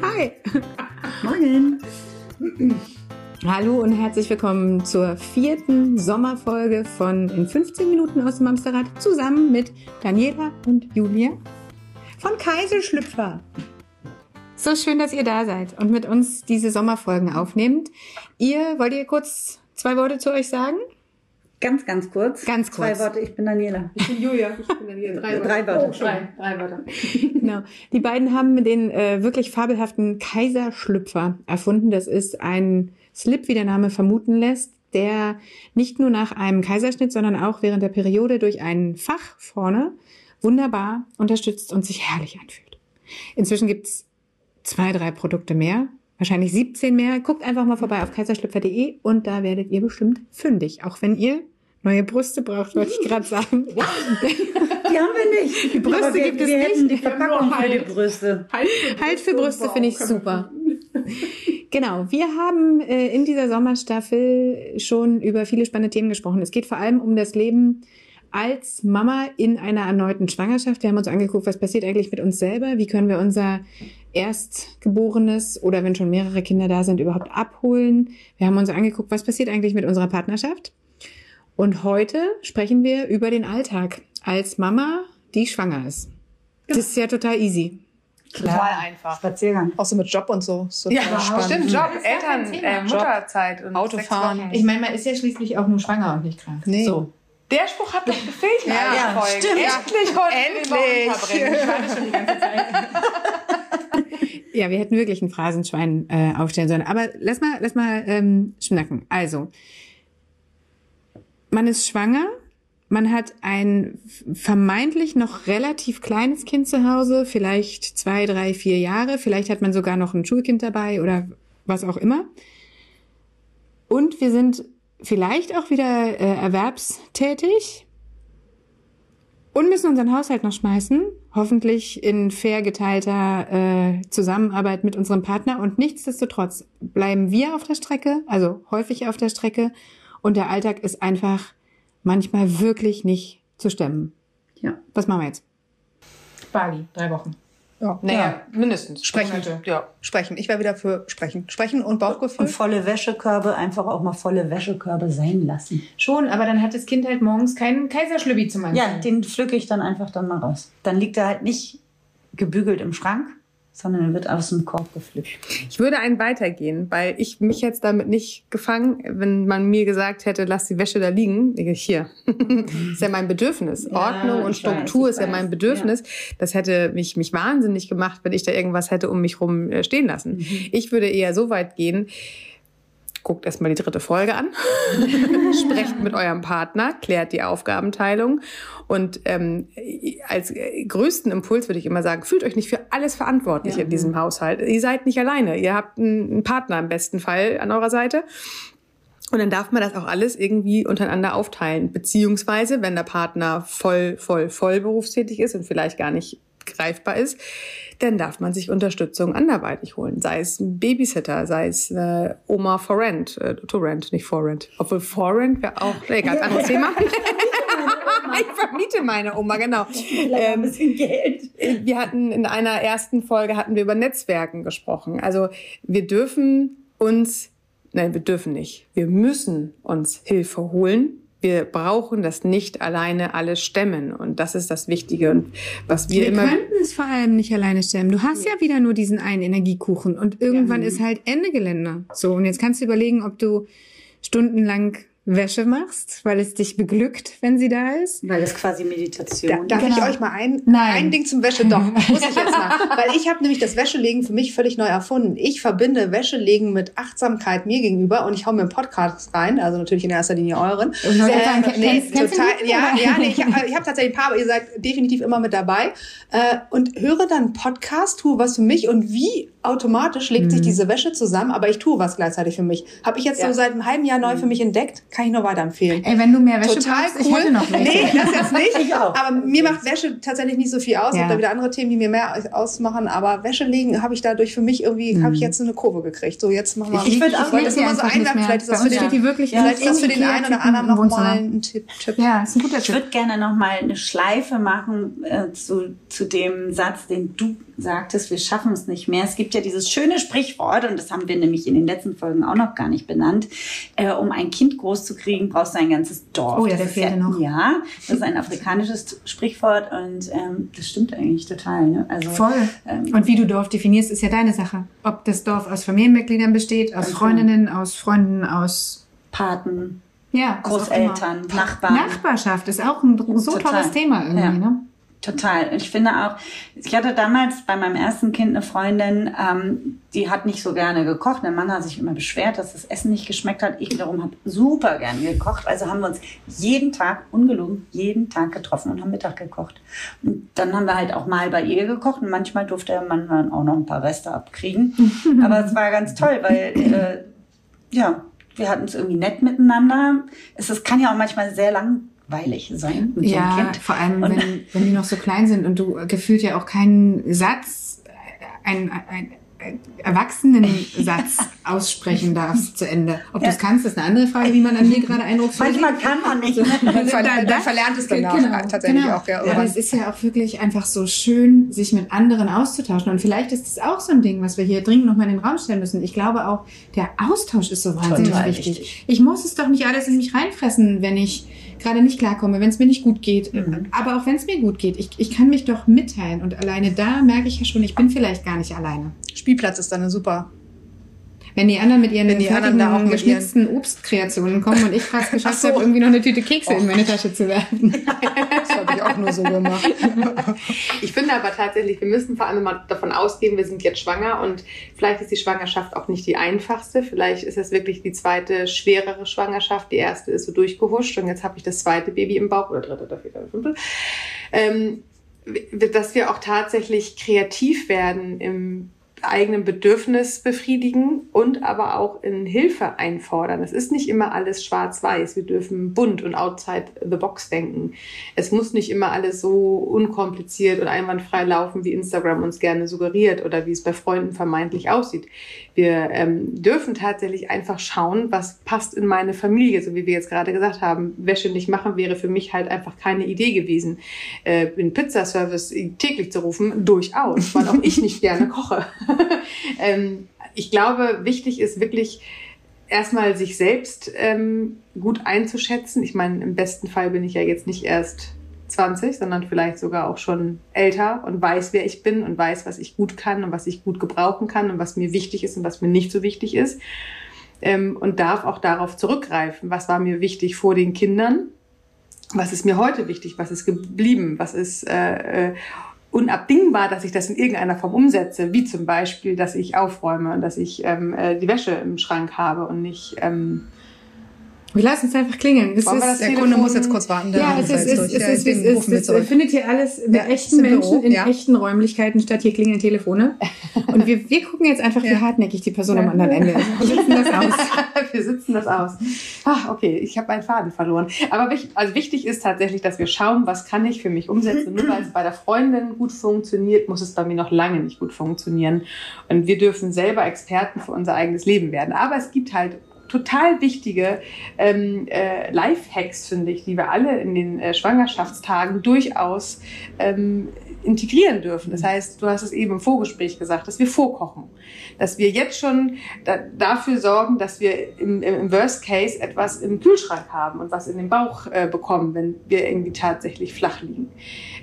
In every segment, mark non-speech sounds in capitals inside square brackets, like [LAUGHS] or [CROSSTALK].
Hi. Morgen. Hallo und herzlich willkommen zur vierten Sommerfolge von In 15 Minuten aus dem Amsterrad zusammen mit Daniela und Julia von Kaiselschlüpfer. So schön, dass ihr da seid und mit uns diese Sommerfolgen aufnehmt. Ihr, wollt ihr kurz zwei Worte zu euch sagen? Ganz, ganz kurz. Ganz kurz. Zwei Worte, ich bin Daniela. Ich bin Julia, ich bin Daniela. [LAUGHS] Drei, Drei Wörter. Oh, [LAUGHS] drei, drei Wörter. Genau. Die beiden haben den äh, wirklich fabelhaften Kaiserschlüpfer erfunden. Das ist ein Slip, wie der Name vermuten lässt, der nicht nur nach einem Kaiserschnitt, sondern auch während der Periode durch ein Fach vorne wunderbar unterstützt und sich herrlich anfühlt. Inzwischen gibt's zwei, drei Produkte mehr, wahrscheinlich 17 mehr. Guckt einfach mal vorbei auf kaiserschlüpfer.de und da werdet ihr bestimmt fündig. Auch wenn ihr neue Brüste braucht, wollte ich gerade sagen. [LAUGHS] Die haben wir nicht. Die Brüste Aber wir, gibt es wir hätten nicht. die Verpackung nur für die Halt. Brüste. Halt für Brüste finde ich super. Genau, wir haben äh, in dieser Sommerstaffel schon über viele spannende Themen gesprochen. Es geht vor allem um das Leben als Mama in einer erneuten Schwangerschaft. Wir haben uns angeguckt, was passiert eigentlich mit uns selber? Wie können wir unser Erstgeborenes oder wenn schon mehrere Kinder da sind, überhaupt abholen? Wir haben uns angeguckt, was passiert eigentlich mit unserer Partnerschaft? Und heute sprechen wir über den Alltag als Mama, die schwanger ist. Das ist ja total easy. Total einfach. Spaziergang. Auch so mit Job und so. so Ja, [LAUGHS] spannend. stimmt, Job, Eltern, Thema. äh, Mutterzeit und Autofahren. Ich meine, man ist ja schließlich auch nur schwanger und nicht krank. Nee. So. Der Spruch hat doch gefehlt in Ja, allen ja, Folgen. stimmt. Endlich heute Endlich. Ich schon die ganze Zeit. [LAUGHS] Ja, wir hätten wirklich ein Phrasenschwein äh, aufstellen sollen. Aber lass mal, lass mal ähm, schnacken. Also, man ist schwanger, man hat ein vermeintlich noch relativ kleines Kind zu Hause, vielleicht zwei, drei, vier Jahre, vielleicht hat man sogar noch ein Schulkind dabei oder was auch immer. Und wir sind vielleicht auch wieder äh, erwerbstätig und müssen unseren Haushalt noch schmeißen, hoffentlich in fair geteilter äh, Zusammenarbeit mit unserem Partner. Und nichtsdestotrotz bleiben wir auf der Strecke, also häufig auf der Strecke. Und der Alltag ist einfach manchmal wirklich nicht zu stemmen. Ja. Was machen wir jetzt? Bali, drei Wochen. Ja. Naja, mindestens. Sprechen. Monate. Ja. Sprechen. Ich wäre wieder für sprechen. Sprechen und Bauchgefühl. Und volle Wäschekörbe, einfach auch mal volle Wäschekörbe sein lassen. Schon, aber dann hat das Kind halt morgens keinen Kaiserschlübbi zum Anziehen. Ja, den pflücke ich dann einfach dann mal raus. Dann liegt er halt nicht gebügelt im Schrank, sondern er wird aus dem Korb gepflückt. Ich würde einen weitergehen, weil ich mich jetzt damit nicht gefangen, wenn man mir gesagt hätte, lass die Wäsche da liegen. Ich, Hier, [LAUGHS] ist ja mein Bedürfnis. Ja, Ordnung und Struktur weiß, ist ja mein. Bedürfnis. Das hätte mich, mich wahnsinnig gemacht, wenn ich da irgendwas hätte um mich rum äh, stehen lassen. Mhm. Ich würde eher so weit gehen, guckt erstmal die dritte Folge an, [LAUGHS] sprecht mit eurem Partner, klärt die Aufgabenteilung und ähm, als größten Impuls würde ich immer sagen, fühlt euch nicht für alles verantwortlich Ja. in diesem Haushalt. Ihr seid nicht alleine. Ihr habt einen Partner im besten Fall an eurer Seite. Und dann darf man das auch alles irgendwie untereinander aufteilen. Beziehungsweise, wenn der Partner voll, voll, voll berufstätig ist und vielleicht gar nicht greifbar ist, dann darf man sich Unterstützung anderweitig holen. Sei es ein Babysitter, sei es eine Oma for Rent, äh, to Rent, nicht for Rent. Obwohl for Rent wäre auch, nee, ganz [LAUGHS] anderes Thema. ich vermiete meine Oma, genau. Ein Ähm, bisschen Geld. wir hatten in einer ersten Folge hatten wir über Netzwerken gesprochen. Also wir dürfen uns, nein, wir dürfen nicht. Wir müssen uns Hilfe holen. Wir brauchen das nicht alleine alles stemmen. Und das ist das Wichtige. Und was wir, Wir immer. könnten es vor allem nicht alleine stemmen. Du hast ja wieder nur diesen einen Energiekuchen und irgendwann ist halt Ende Gelände. So, und jetzt kannst du überlegen, ob du stundenlang Wäsche machst, weil es dich beglückt, wenn sie da ist. Weil das quasi Meditation. Darf Genau. ich euch mal ein, Nein. ein Ding zum Wäsche? Doch, [LAUGHS] muss ich jetzt mal. Weil ich habe nämlich das Wäschelegen für mich völlig neu erfunden. Ich verbinde Wäschelegen mit Achtsamkeit mir gegenüber und ich hau mir einen Podcast rein, also natürlich in erster Linie euren. Ich wollte gerade sagen, Äh, nee, kennst- kennst total, ja, ja, nee, ich, hab- ich habe tatsächlich ein paar, aber ihr seid definitiv immer mit dabei. Äh, und höre dann einen Podcast, tue was für mich und wie automatisch legt sich diese Wäsche zusammen, aber ich tue was gleichzeitig für mich. Habe ich jetzt so seit einem halben Jahr neu für mich entdeckt, kann ich nur weiterempfehlen. Ey, wenn du mehr Wäsche Total brauchst, ich cool. hätte noch welche. Nee, das jetzt nicht. [LAUGHS] Ich auch. Aber mir macht Wäsche tatsächlich nicht so viel aus. Ich Ja. habe da wieder andere Themen, die mir mehr ausmachen. Aber Wäsche legen habe ich dadurch für mich irgendwie, habe ich jetzt so eine Kurve gekriegt. So, jetzt machen wir. Ich würd auch- ich wollte das lieg nur mal so einwerfen. Vielleicht ist das für den, die wirklich vielleicht ist das für den einen oder anderen nochmal ein Tipp. Tipp. Ja, ist ein guter Ich Tipp. würde gerne noch mal eine Schleife machen äh, zu, zu dem Satz, den du sagtest, wir schaffen es nicht mehr. Es gibt gibt ja dieses schöne Sprichwort, und das haben wir nämlich in den letzten Folgen auch noch gar nicht benannt. Äh, um ein Kind groß zu kriegen, brauchst du ein ganzes Dorf. Oh ja, Das der fehlt ja, noch. Ja, das ist ein afrikanisches Sprichwort und ähm, das stimmt eigentlich total. Ne? Also, Voll. Ähm, Und wie du Dorf definierst, ist ja deine Sache. Ob das Dorf aus Familienmitgliedern besteht, aus Ganz Freundinnen, aus Freunden, aus Paten, ja. Großeltern, Nachbarn. Nachbarschaft ist auch ein so Total. tolles Thema irgendwie, Ja. ne? Total. Ich finde auch, ich hatte damals bei meinem ersten Kind eine Freundin, ähm, die hat nicht so gerne gekocht. Der Mann hat sich immer beschwert, dass das Essen nicht geschmeckt hat. Ich wiederum habe super gerne gekocht. Also haben wir uns jeden Tag, ungelogen, jeden Tag getroffen und haben Mittag gekocht. Und dann haben wir halt auch mal bei ihr gekocht und manchmal durfte der Mann dann auch noch ein paar Reste abkriegen. [LAUGHS] Aber es war ganz toll, weil, äh, ja, wir hatten es irgendwie nett miteinander. Es, es kann ja auch manchmal sehr langweilig sein mit so einem Ja, Kind. vor allem, Und- wenn, wenn die noch so klein sind und du gefühlt ja auch keinen Satz, ein, ein, ein Erwachsenensatz [LAUGHS] aussprechen darfst zu Ende. Ob du es kannst, ist eine andere Frage, wie man an mir gerade Eindruck Manchmal kann man nicht. ne? [LAUGHS] Man, ver Da- da- verlernt es danach Genau, tatsächlich genau. auch. Ja, Aber es ist ja auch wirklich einfach so schön, sich mit anderen auszutauschen. Und vielleicht ist es auch so ein Ding, was wir hier dringend nochmal in den Raum stellen müssen. Ich glaube auch, der Austausch ist so wahnsinnig wichtig. Ich muss es doch nicht alles in mich reinfressen, wenn ich gerade nicht klarkomme, wenn es mir nicht gut geht. Mhm. Aber auch wenn es mir gut geht. Ich, ich kann mich doch mitteilen. Und alleine da merke ich ja schon, ich bin vielleicht gar nicht alleine. Spielplatz ist dann eine super. Wenn die anderen mit ihren Wenn die anderen fertigen, da auch mit geschnitzten Obstkreationen kommen und ich [LAUGHS] Ach geschafft so. habe, irgendwie noch eine Tüte Kekse in meine Tasche zu werfen. [LAUGHS] Das habe ich auch nur so gemacht. [LAUGHS] Ich finde aber tatsächlich, wir müssen vor allem mal davon ausgehen, wir sind jetzt schwanger und vielleicht ist die Schwangerschaft auch nicht die einfachste. Vielleicht ist es wirklich die zweite schwerere Schwangerschaft. Die erste ist so durchgehuscht und jetzt habe ich das zweite Baby im Bauch oder dritte oder vierte oder fünfte. Ähm, dass wir auch tatsächlich kreativ werden im eigenen Bedürfnis befriedigen und aber auch in Hilfe einfordern. Es ist nicht immer alles schwarz-weiß. Wir dürfen bunt und outside the box denken. Es muss nicht immer alles so unkompliziert und einwandfrei laufen, wie Instagram uns gerne suggeriert oder wie es bei Freunden vermeintlich aussieht. Wir ähm, dürfen tatsächlich einfach schauen, was passt in meine Familie, so wie wir jetzt gerade gesagt haben. Wäsche nicht machen wäre für mich halt einfach keine Idee gewesen. Äh, den Pizzaservice täglich zu rufen, durchaus, weil auch ich nicht gerne koche. [LAUGHS] [LAUGHS] ähm, ich glaube, wichtig ist wirklich erstmal sich selbst ähm, gut einzuschätzen. Ich meine, im besten Fall bin ich ja jetzt nicht erst 20, sondern vielleicht sogar auch schon älter und weiß, wer ich bin und weiß, was ich gut kann und was ich gut gebrauchen kann und was mir wichtig ist und was mir nicht so wichtig ist. Ähm, und darf auch darauf zurückgreifen, was war mir wichtig vor den Kindern, was ist mir heute wichtig, was ist geblieben, was ist äh, äh, unabdingbar, dass ich das in irgendeiner Form umsetze, wie zum Beispiel, dass ich aufräume und dass ich ähm, äh, die Wäsche im Schrank habe und nicht ähm, Wir lassen es einfach klingeln. Das Wollen ist, das Der Telefon- Kunde muss jetzt kurz warten. ja, es ist, es ist, es ist, es ist, findet hier alles mit Ja, echten im Büro, Menschen in ja. echten Räumlichkeiten statt hier klingeln Telefone. [LAUGHS] Und wir, wir gucken jetzt einfach, wie Ja. hartnäckig die Person am anderen Ende ist. Wir sitzen das aus. [LAUGHS] wir sitzen das aus. Ach, okay, ich habe meinen Faden verloren. Aber wichtig, also wichtig ist tatsächlich, dass wir schauen, was kann ich für mich umsetzen. Nur weil es bei der Freundin gut funktioniert, muss es bei mir noch lange nicht gut funktionieren. Und wir dürfen selber Experten für unser eigenes Leben werden. Aber es gibt halt total wichtige ähm, äh, Life-Hacks, finde ich, die wir alle in den äh, Schwangerschaftstagen durchaus ähm, integrieren dürfen. Das heißt, du hast es eben im Vorgespräch gesagt, dass wir vorkochen, dass wir jetzt schon da, dafür sorgen, dass wir im, im, Worst Case etwas im Kühlschrank haben und was in den Bauch äh, bekommen, wenn wir irgendwie tatsächlich flach liegen.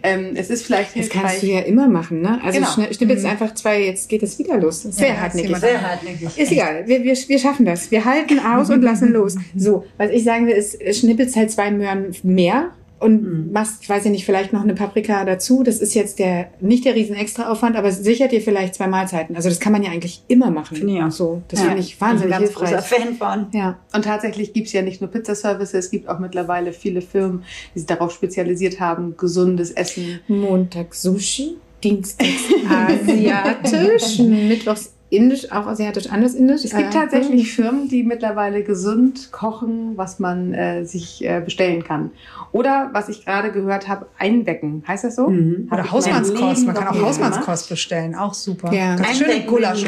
Ähm, es ist vielleicht Das hilfreich. kannst du ja immer machen, ne? Also Genau. schnipp schnippelst einfach zwei, jetzt geht es wieder los. Sehr Ja, hartnäckig. Sehr hartnäckig. Ist egal, wir, wir, wir schaffen das. Wir halten aus und lassen los. So, was ich sagen will, ist, schnippelst halt zwei Möhren mehr und Mhm. machst, weiß ich nicht, vielleicht noch eine Paprika dazu. Das ist jetzt der, nicht der riesen Extraaufwand, aber es sichert dir vielleicht zwei Mahlzeiten. Also das kann man ja eigentlich immer machen. Finde ich auch. So, das Ja. finde ich wahnsinnig ich bin ein ganz hilfreich. großer Fan von. Ja. Und tatsächlich gibt's ja nicht nur Pizzaservice, es gibt auch mittlerweile viele Firmen, die sich darauf spezialisiert haben, gesundes Essen. Montag Sushi, Dienstags [LAUGHS] asiatisch, Mittwochs indisch, auch asiatisch, anders indisch. Es gibt Äh, tatsächlich Firmen, die mittlerweile gesund kochen, was man äh, sich äh, bestellen kann. Oder, was ich gerade gehört habe, einwecken. Heißt das so? Mhm. Oder Hausmannskost. Man kann auch Hausmannskost bestellen. Auch super. Ja. Ganz schöne Gulasch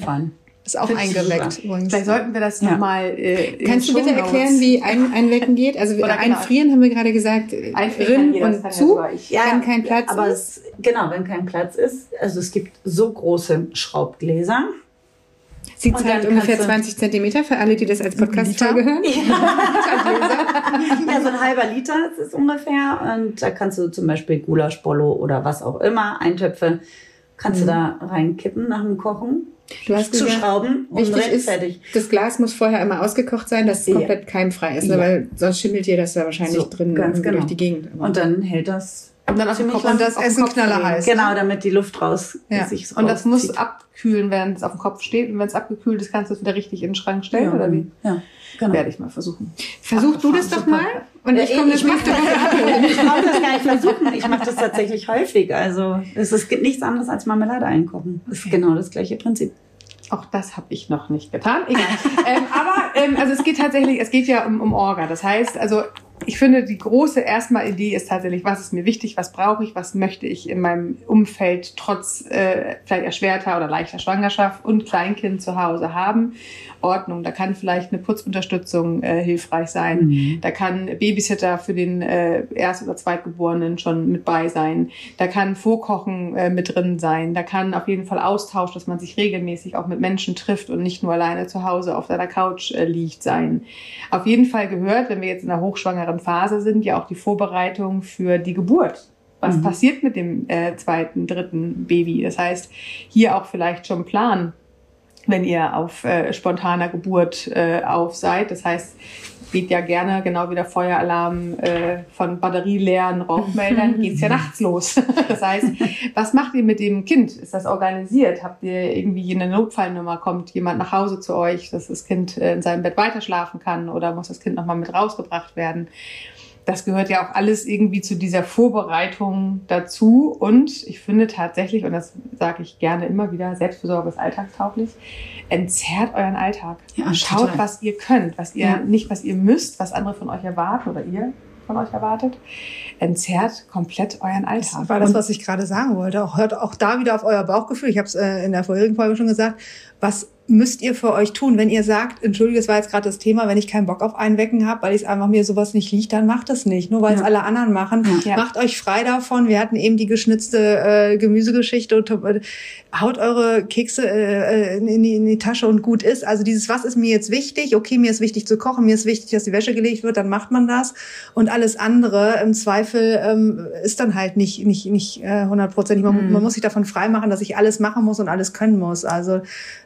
von. Ist auch eingeleckt übrigens. Vielleicht sollten wir das Ja. nochmal. Äh, Kannst du bitte erklären, wie ein Einwecken geht? Also [LAUGHS] Oder genau. einfrieren haben wir gerade gesagt, äh, Einfrieren und ja zu, ich. wenn kein Platz aber ist. es, genau, wenn kein Platz ist. Also es gibt so große Schraubgläser. Sie Und zahlt dann ungefähr kannst du- 20 Zentimeter für alle, die das als Podcast-Folge hören. [LAUGHS] [LAUGHS] Ja, so ein halber Liter ist es ungefähr. Und da kannst du zum Beispiel Gulasch, Bollo oder was auch immer, Eintöpfe, kannst du da reinkippen nach dem Kochen. Du hast zu gesagt, schrauben und ist, fertig. das Glas muss vorher immer ausgekocht sein, dass es Ja. komplett keimfrei ist, ne? Ja. weil sonst schimmelt dir das da wahrscheinlich So, drin genau. durch die Gegend. Aber- Und dann hält das Und dann auf den ziemlich Kopf Und das Essen Kopf knallerheiß. legen. Genau, damit die Luft raus Ja. sich so Und das muss abkühlen, während es auf dem Kopf steht. Und wenn es abgekühlt ist, kannst du es wieder richtig in den Schrank stellen, ja. oder wie? Ja, genau. Werde ich mal versuchen. Versuch du das doch mal und ich komme das ich mach nächste das, Woche. [LAUGHS] ich brauche das gar nicht versuchen. Ich mache das tatsächlich häufig. Also es ist nichts anderes als Marmelade einkochen. Das ist genau das gleiche Prinzip. Auch das habe ich noch nicht getan. Egal. ähm, aber ähm, also es geht tatsächlich, es geht ja um, um Orga. Das heißt, also ich finde, die große erstmal Idee ist tatsächlich, was ist mir wichtig, was brauche ich, was möchte ich in meinem Umfeld trotz äh, vielleicht erschwerter oder leichter Schwangerschaft und Kleinkind zu Hause haben. Ordnung, da kann vielleicht eine Putzunterstützung äh, hilfreich sein. Da kann Babysitter für den äh, Erst- oder Zweitgeborenen schon mit bei sein. Da kann Vorkochen äh, mit drin sein. Da kann auf jeden Fall Austausch, dass man sich regelmäßig auch mit Menschen trifft und nicht nur alleine zu Hause auf seiner Couch äh, liegt sein. Auf jeden Fall gehört, wenn wir jetzt in der hochschwangeren Phase sind, ja auch die Vorbereitung für die Geburt. Was Mhm. passiert mit dem äh, zweiten, dritten Baby? Das heißt, hier auch vielleicht schon planen, wenn ihr auf äh, spontaner Geburt äh, auf seid. Das heißt, geht ja gerne, genau wie der Feueralarm äh, von batterieleeren Rauchmeldern, [LAUGHS] geht's ja nachts los. [LAUGHS] das heißt, was macht ihr mit dem Kind? Ist das organisiert? Habt ihr irgendwie eine Notfallnummer? Kommt jemand nach Hause zu euch, dass das Kind äh, in seinem Bett weiter schlafen kann oder muss das Kind nochmal mit rausgebracht werden? Das gehört ja auch alles irgendwie zu dieser Vorbereitung dazu. Und ich finde tatsächlich, und das sage ich gerne immer wieder, Selbstversorgung ist alltagstauglich, entzerrt euren Alltag. Ja, Schaut, total. was ihr könnt, was ihr Ja. nicht, was ihr müsst, was andere von euch erwarten oder ihr von euch erwartet. Entzerrt komplett euren Alltag. Das war das, was ich gerade sagen wollte. Auch hört auch da wieder auf euer Bauchgefühl. Ich habe es äh, in der vorherigen Folge schon gesagt. Was müsst ihr für euch tun, wenn ihr sagt, entschuldige, es war jetzt gerade das Thema, wenn ich keinen Bock auf Einwecken habe, weil ich es einfach mir sowas nicht liegt, dann macht es nicht. Nur weil es Ja. alle anderen machen, Ja. macht euch frei davon. Wir hatten eben die geschnitzte äh, Gemüsegeschichte und äh, haut eure Kekse äh, in, die, in die Tasche und gut ist. Also dieses, was ist mir jetzt wichtig? Okay, mir ist wichtig zu kochen, mir ist wichtig, dass die Wäsche gelegt wird, dann macht man das. Und alles andere im Zweifel ähm, ist dann halt nicht nicht nicht äh, hundertprozentig. Man, man muss sich davon freimachen, dass ich alles machen muss und alles können muss. Also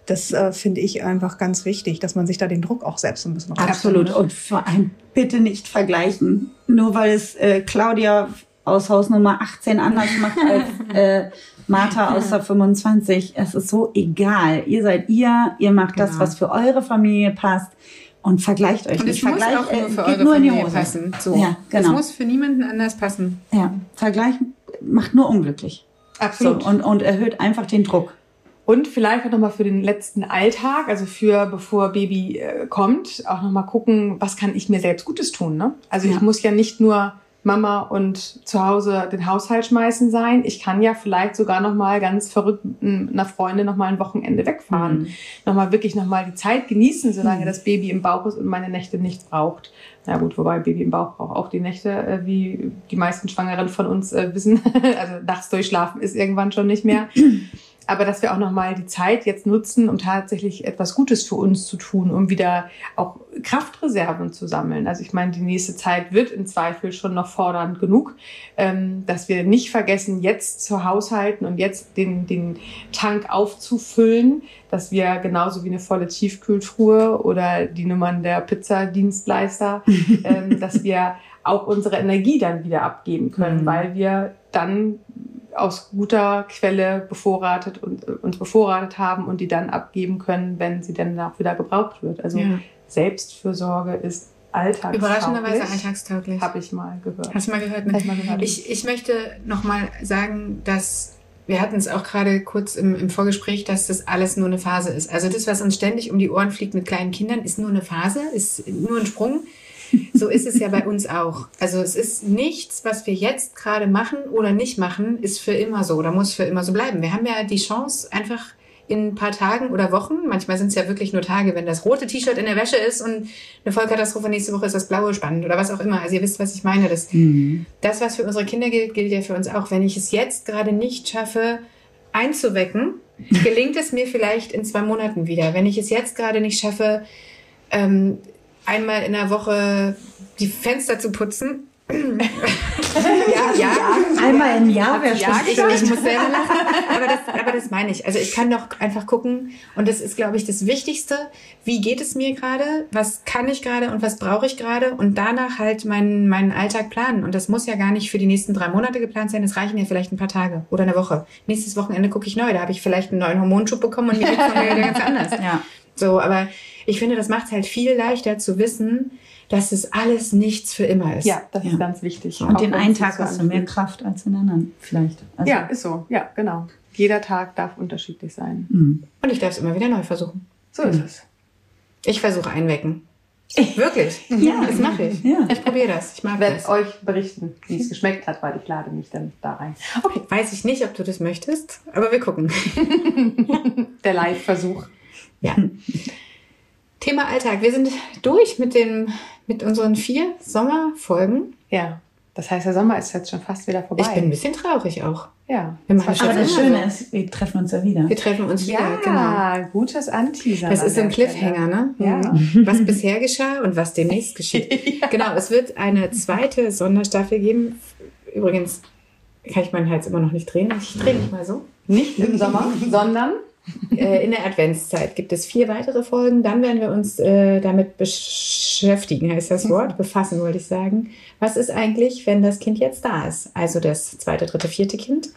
das äh, finde ich einfach ganz wichtig, dass man sich da den Druck auch selbst ein bisschen rausnimmt. Absolut. Und vor allem bitte nicht vergleichen. Nur weil es äh, Claudia aus Haus Nummer 18 anders macht als äh, Martha aus der 25. Es ist so egal. Ihr seid ihr, ihr macht das, Genau. was für eure Familie passt und vergleicht euch Und nicht. es muss auch nur äh, für geht eure nur in die Familie Hose. passen. So. Ja, Es genau. muss für niemanden anders passen. Ja, Vergleich macht nur unglücklich. Absolut. So, und, und erhöht einfach den Druck. Und vielleicht auch nochmal für den letzten Alltag, also für bevor Baby äh, kommt, auch nochmal gucken, was kann ich mir selbst Gutes tun. Ne? Also Ja. ich muss ja nicht nur Mama und zu Hause den Haushalt schmeißen sein. Ich kann ja vielleicht sogar nochmal ganz verrückt mit einer Freundin nochmal ein Wochenende wegfahren. Mhm. Nochmal wirklich nochmal die Zeit genießen, solange Mhm. das Baby im Bauch ist und meine Nächte nicht braucht. Na gut, wobei Baby im Bauch braucht auch die Nächte, äh, wie die meisten Schwangeren von uns äh, wissen. [LAUGHS] also nachts durchschlafen ist irgendwann schon nicht mehr. Aber dass wir auch nochmal die Zeit jetzt nutzen, um tatsächlich etwas Gutes für uns zu tun, um wieder auch Kraftreserven zu sammeln. Also ich meine, die nächste Zeit wird im Zweifel schon noch fordernd genug, ähm, dass wir nicht vergessen, jetzt zu haushalten und jetzt den, den Tank aufzufüllen, dass wir genauso wie eine volle Tiefkühltruhe oder die Nummern der Pizzadienstleister, [LAUGHS] ähm, dass wir auch unsere Energie dann wieder abgeben können, Mhm. weil wir dann aus guter Quelle bevorratet und äh, uns bevorratet haben und die dann abgeben können, wenn sie dann auch wieder gebraucht wird. Also Ja. Selbstfürsorge ist alltagstauglich. Überraschenderweise alltagstauglich. Habe ich mal gehört. Hast du mal gehört? Ne? ich mal gehört. Ich, ich möchte nochmal sagen, dass wir hatten es auch gerade kurz im, im Vorgespräch, dass das alles nur eine Phase ist. Also das, was uns ständig um die Ohren fliegt mit kleinen Kindern, ist nur eine Phase, ist nur ein Sprung. [LAUGHS] So ist es ja bei uns auch. Also es ist nichts, was wir jetzt gerade machen oder nicht machen, ist für immer so oder muss für immer so bleiben. Wir haben ja die Chance, einfach in ein paar Tagen oder Wochen, manchmal sind es ja wirklich nur Tage, wenn das rote T-Shirt in der Wäsche ist und eine Vollkatastrophe nächste Woche ist das blaue spannend oder was auch immer. Also ihr wisst, was ich meine. Das, das was für unsere Kinder gilt, gilt ja für uns auch. Wenn ich es jetzt gerade nicht schaffe, einzuwecken, [LAUGHS] gelingt es mir vielleicht in zwei Monaten wieder. Wenn ich es jetzt gerade nicht schaffe, ähm, einmal in der Woche die Fenster zu putzen. [CLEARS THROAT] ja, ja. Einmal im Jahr wäre Ja, schon ich, ich muss selber lachen. Aber das, aber das meine ich. Also ich kann doch einfach gucken. Und das ist, glaube ich, das Wichtigste. Wie geht es mir gerade? Was kann ich gerade und was brauche ich gerade? Und danach halt meinen, meinen Alltag planen. Und das muss ja gar nicht für die nächsten drei Monate geplant sein. Das reichen ja vielleicht ein paar Tage oder eine Woche. Nächstes Wochenende gucke ich neu. Da habe ich vielleicht einen neuen Hormonschub bekommen und mir dann wieder ganz anders. Ja. So, aber ich finde, das macht es halt viel leichter zu wissen, dass es alles nichts für immer ist. Ja, das Ja. ist ganz wichtig. Und Auch den einen Tag so hast du mehr anfühlt. Kraft als den anderen, vielleicht. Also, Ja, ist so. Ja, genau. Jeder Tag darf unterschiedlich sein. Mhm. Und ich darf es immer wieder neu versuchen. So ist es. Ich versuche einwecken. Wirklich. [LAUGHS] Ja. Das mache ich. Ja. Ich probiere das. Ich mag Ich werde euch berichten, wie es geschmeckt hat, weil ich lade mich dann da rein. Okay, Weiß ich nicht, ob du das möchtest, aber wir gucken. [LAUGHS] der Live-Versuch. Ja. [LAUGHS] Thema Alltag. Wir sind durch mit, dem, mit unseren vier Sommerfolgen. Ja, das heißt, der Sommer ist jetzt schon fast wieder vorbei. Ich bin ein bisschen traurig auch. ja. Wir machen Aber schon das Schöne ist, wir treffen uns ja wieder. Wir treffen uns wieder. Genau. Ja, gutes Anteaser. Das ist so ein. Cliffhanger, ne? Ja. Was bisher geschah und was demnächst geschieht. [LAUGHS] Genau, es wird eine zweite Sonderstaffel geben. Übrigens kann ich meinen Hals immer noch nicht drehen. Ich drehe mich mal so. Nicht im Sommer, [LAUGHS] sondern Äh, in der Adventszeit gibt es vier weitere Folgen. Dann werden wir uns äh, damit beschäftigen, heißt das Wort, befassen wollte ich sagen. Was ist eigentlich, wenn das Kind jetzt da ist? Also das zweite, dritte, vierte Kind.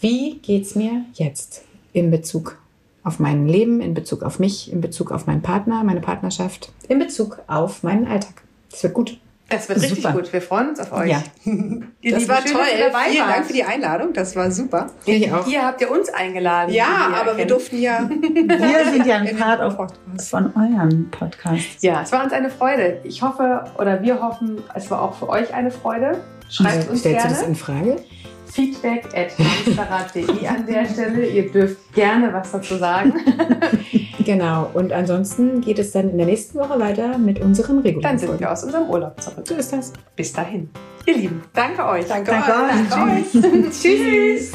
Wie geht's mir jetzt in Bezug auf mein Leben, in Bezug auf mich, in Bezug auf meinen Partner, meine Partnerschaft, in Bezug auf meinen Alltag? Das wird gut. Das wird richtig Super. gut. Wir freuen uns auf euch. Ja. [LAUGHS] Ihr Das war schön, toll. dass ihr dabei Vielen wart. Dank für die Einladung. Das war super. Ich auch. Ihr habt ja uns eingeladen. Ja, wir aber wir erkennen. durften ja. [LAUGHS] Wir sind ja ein in Part Podcast. von eurem Podcast. Ja, es war uns eine Freude. Ich hoffe, oder wir hoffen, es war auch für euch eine Freude. Schreibt uns Stellst du gerne das in Frage? Feedback at hamsterrad.de an der Stelle. Ihr dürft gerne was dazu sagen. [LAUGHS] Genau. Und ansonsten geht es dann in der nächsten Woche weiter mit unseren Dann regulären sind Folgen. wir aus unserem Urlaub zurück. So ist das. Bis dahin. Ihr Lieben, danke euch. Danke, Danke euch. euch. Danke euch. [LAUGHS] Tschüss.